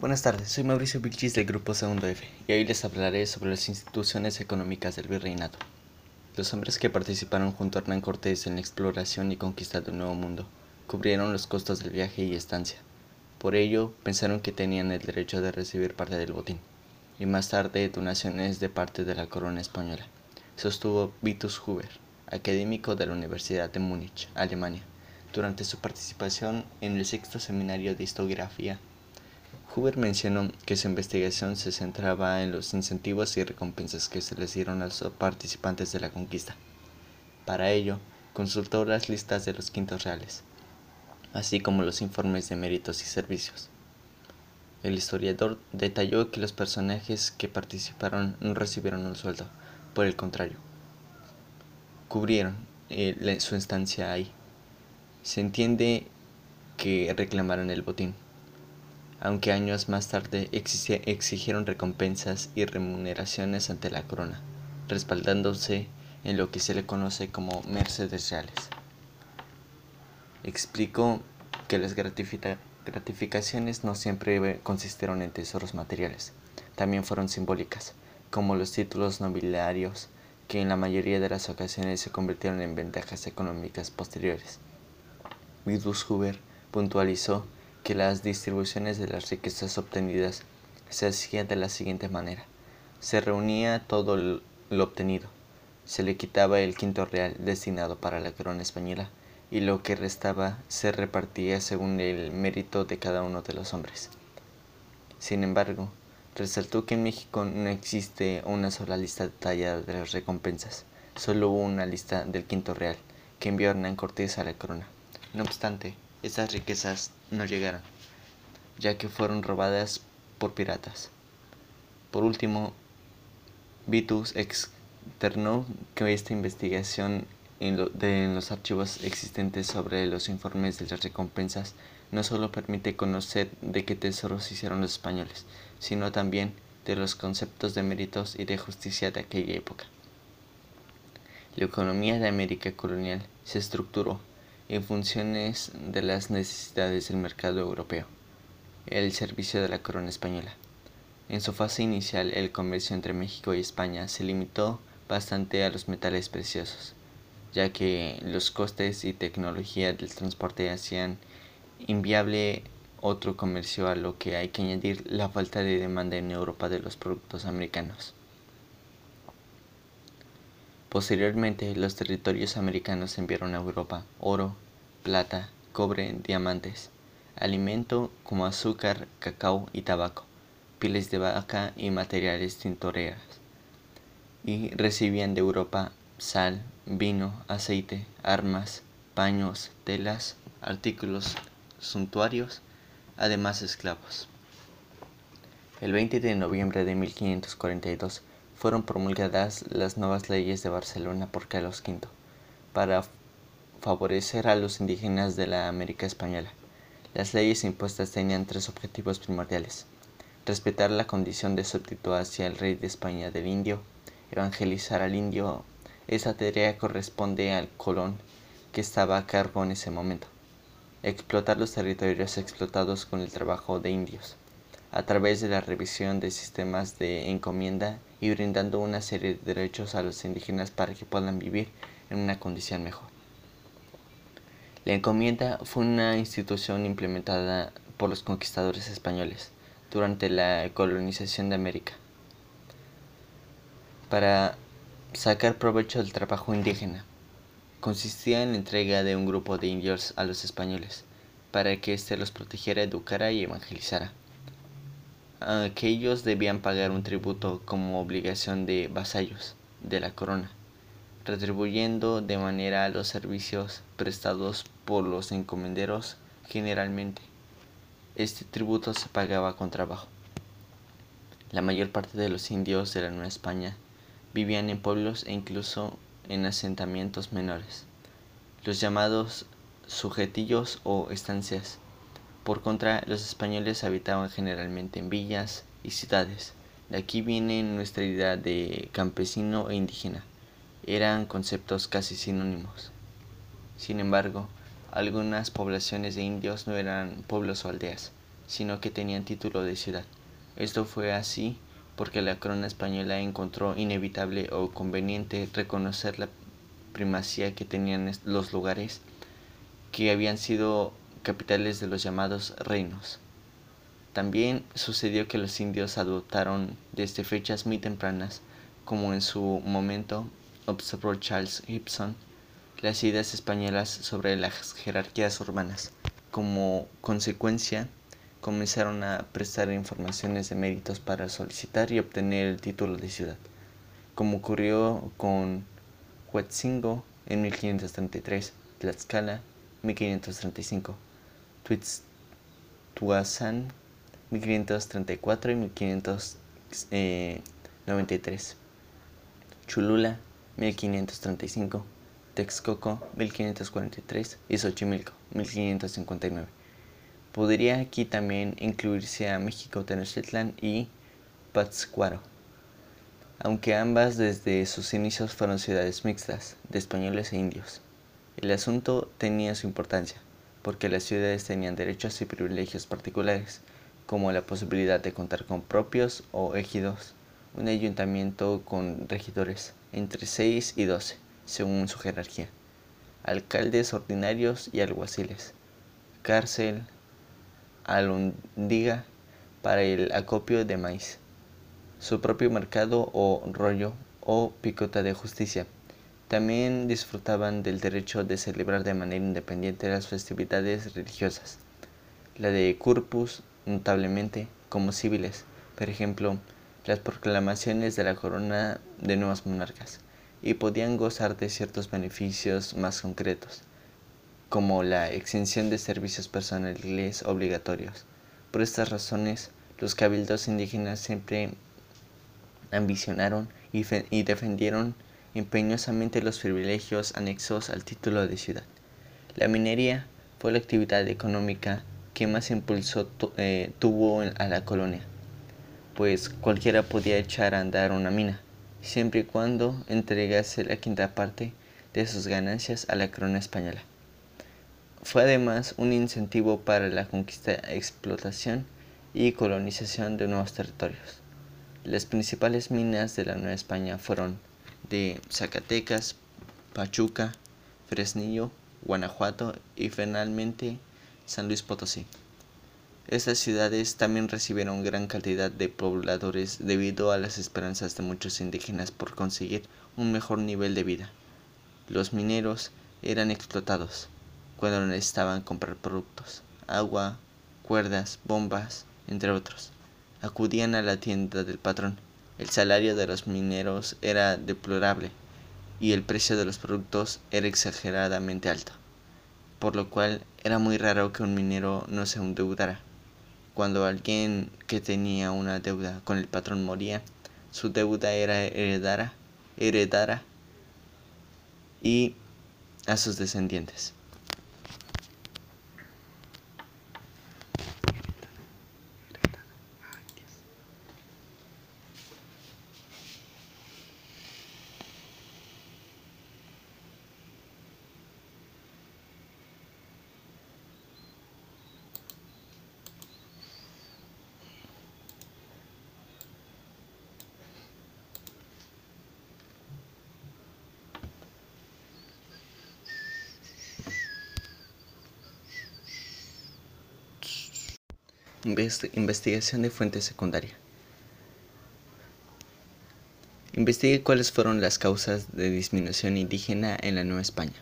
Buenas tardes, soy Mauricio Vilchis del Grupo Segundo F y hoy les hablaré sobre las instituciones económicas del virreinato. Los hombres que participaron junto a Hernán Cortés en la exploración y conquista del Nuevo Mundo cubrieron los costos del viaje y estancia. Por ello, pensaron que tenían el derecho de recibir parte del botín, y más tarde donaciones de parte de la corona española, sostuvo Vitus Huber, académico de la Universidad de Múnich, Alemania, durante su participación en el sexto seminario de historiografía Huber mencionó que su investigación se centraba en los incentivos y recompensas que se les dieron a los participantes de la conquista. Para ello, consultó las listas de los quintos reales, así como los informes de méritos y servicios. El historiador detalló que los personajes que participaron no recibieron un sueldo, por el contrario, cubrieron eh, su estancia ahí. Se entiende que reclamaron el botín aunque años más tarde exigieron recompensas y remuneraciones ante la corona, respaldándose en lo que se le conoce como mercedes reales. Explicó que las gratificaciones no siempre consistieron en tesoros materiales, también fueron simbólicas, como los títulos nobiliarios, que en la mayoría de las ocasiones se convirtieron en ventajas económicas posteriores. Vidus Huber puntualizó que las distribuciones de las riquezas obtenidas se hacían de la siguiente manera. Se reunía todo lo obtenido, se le quitaba el quinto real destinado para la corona española y lo que restaba se repartía según el mérito de cada uno de los hombres. Sin embargo, resaltó que en México no existe una sola lista detallada de las recompensas, solo hubo una lista del quinto real que envió Hernán Cortés a la corona. No obstante, estas riquezas no llegaron, ya que fueron robadas por piratas. Por último, Vitus externó que esta investigación en, de, los archivos existentes sobre los informes de las recompensas no solo permite conocer de qué tesoros hicieron los españoles, sino también de los conceptos de méritos y de justicia de aquella época. La economía de América colonial se estructuró en funciones de las necesidades del mercado europeo, el servicio de la corona española. En su fase inicial, el comercio entre México y España se limitó bastante a los metales preciosos, ya que los costes y tecnología del transporte hacían inviable otro comercio a lo que hay que añadir la falta de demanda en Europa de los productos americanos. Posteriormente, los territorios americanos enviaron a Europa oro, plata, cobre, diamantes, alimento como azúcar, cacao y tabaco, pieles de vaca y materiales tintoreras, y recibían de Europa sal, vino, aceite, armas, paños, telas, artículos suntuarios, además esclavos. El 20 de noviembre de 1542 fueron promulgadas las nuevas leyes de Barcelona por Carlos V para favorecer a los indígenas de la América Española. Las leyes impuestas tenían tres objetivos primordiales. Respetar la condición de súbdito hacia el rey de España del indio, evangelizar al indio. Esa tarea corresponde al Colón, que estaba a cargo en ese momento. Explotar los territorios explotados con el trabajo de indios a través de la revisión de sistemas de encomienda y brindando una serie de derechos a los indígenas para que puedan vivir en una condición mejor. La encomienda fue una institución implementada por los conquistadores españoles durante la colonización de América para sacar provecho del trabajo indígena. Consistía en la entrega de un grupo de indios a los españoles para que éste los protegiera, educara y evangelizara que ellos debían pagar un tributo como obligación de vasallos de la corona, retribuyendo de manera los servicios prestados por los encomenderos generalmente. Este tributo se pagaba con trabajo. La mayor parte de los indios de la Nueva España vivían en pueblos e incluso en asentamientos menores, los llamados sujetillos o estancias por contra, los españoles habitaban generalmente en villas y ciudades. De aquí viene nuestra idea de campesino e indígena. Eran conceptos casi sinónimos. Sin embargo, algunas poblaciones de indios no eran pueblos o aldeas, sino que tenían título de ciudad. Esto fue así porque la corona española encontró inevitable o conveniente reconocer la primacía que tenían los lugares que habían sido capitales de los llamados reinos. También sucedió que los indios adoptaron desde fechas muy tempranas, como en su momento observó Charles Gibson, las ideas españolas sobre las jerarquías urbanas. Como consecuencia, comenzaron a prestar informaciones de méritos para solicitar y obtener el título de ciudad, como ocurrió con Huetzingo en 1533, Tlaxcala 1535, Tuazán 1534 y 1593, Chulula 1535, Texcoco 1543 y Xochimilco 1559. Podría aquí también incluirse a México Tenochtitlan y Pátzcuaro, aunque ambas desde sus inicios fueron ciudades mixtas de españoles e indios. El asunto tenía su importancia, porque las ciudades tenían derechos y privilegios particulares, como la posibilidad de contar con propios o ejidos, un ayuntamiento con regidores entre 6 y 12, según su jerarquía, alcaldes ordinarios y alguaciles, cárcel, alondiga para el acopio de maíz, su propio mercado o rollo o picota de justicia. También disfrutaban del derecho de celebrar de manera independiente las festividades religiosas, la de Corpus notablemente como civiles, por ejemplo, las proclamaciones de la corona de nuevos monarcas, y podían gozar de ciertos beneficios más concretos como la exención de servicios personales obligatorios. Por estas razones, los cabildos indígenas siempre ambicionaron y, defendieron empeñosamente los privilegios anexos al título de ciudad. La minería fue la actividad económica que más impulso eh, tuvo a la colonia, pues cualquiera podía echar a andar una mina, siempre y cuando entregase la quinta parte de sus ganancias a la corona española. Fue además un incentivo para la conquista, explotación y colonización de nuevos territorios. Las principales minas de la Nueva España fueron de Zacatecas, Pachuca, Fresnillo, Guanajuato y finalmente San Luis Potosí. Estas ciudades también recibieron gran cantidad de pobladores debido a las esperanzas de muchos indígenas por conseguir un mejor nivel de vida. Los mineros eran explotados, cuando necesitaban comprar productos, agua, cuerdas, bombas, entre otros. Acudían a la tienda del patrón. El salario de los mineros era deplorable y el precio de los productos era exageradamente alto, por lo cual era muy raro que un minero no se endeudara. Cuando alguien que tenía una deuda con el patrón moría, su deuda era heredada, heredara y a sus descendientes. Investigación de fuente secundaria. Investigue cuáles fueron las causas de disminución indígena en la Nueva España.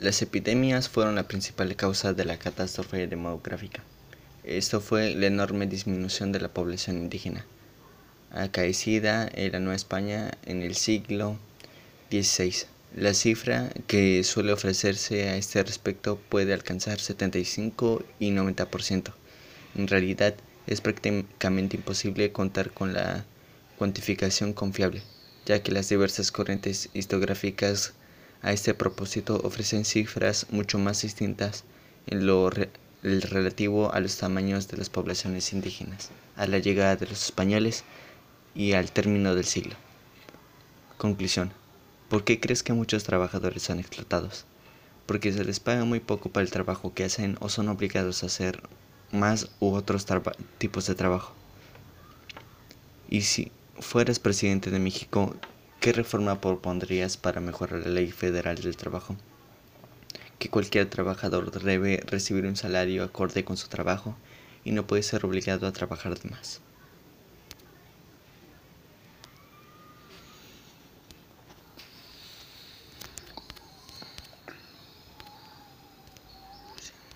Las epidemias fueron la principal causa de la catástrofe demográfica. Esto fue la enorme disminución de la población indígena, acaecida en la Nueva España en el siglo XVI. La cifra que suele ofrecerse a este respecto puede alcanzar 75 y 90%. En realidad es prácticamente imposible contar con la cuantificación confiable, ya que las diversas corrientes historiográficas a este propósito ofrecen cifras mucho más distintas en lo relativo a los tamaños de las poblaciones indígenas, a la llegada de los españoles y al término del siglo. Conclusión. ¿Por qué crees que muchos trabajadores son explotados? Porque se les paga muy poco para el trabajo que hacen o son obligados a hacer más u otros tipos de trabajo. Y si fueras presidente de México, ¿qué reforma propondrías para mejorar la ley federal del trabajo? Que cualquier trabajador debe recibir un salario acorde con su trabajo y no puede ser obligado a trabajar más.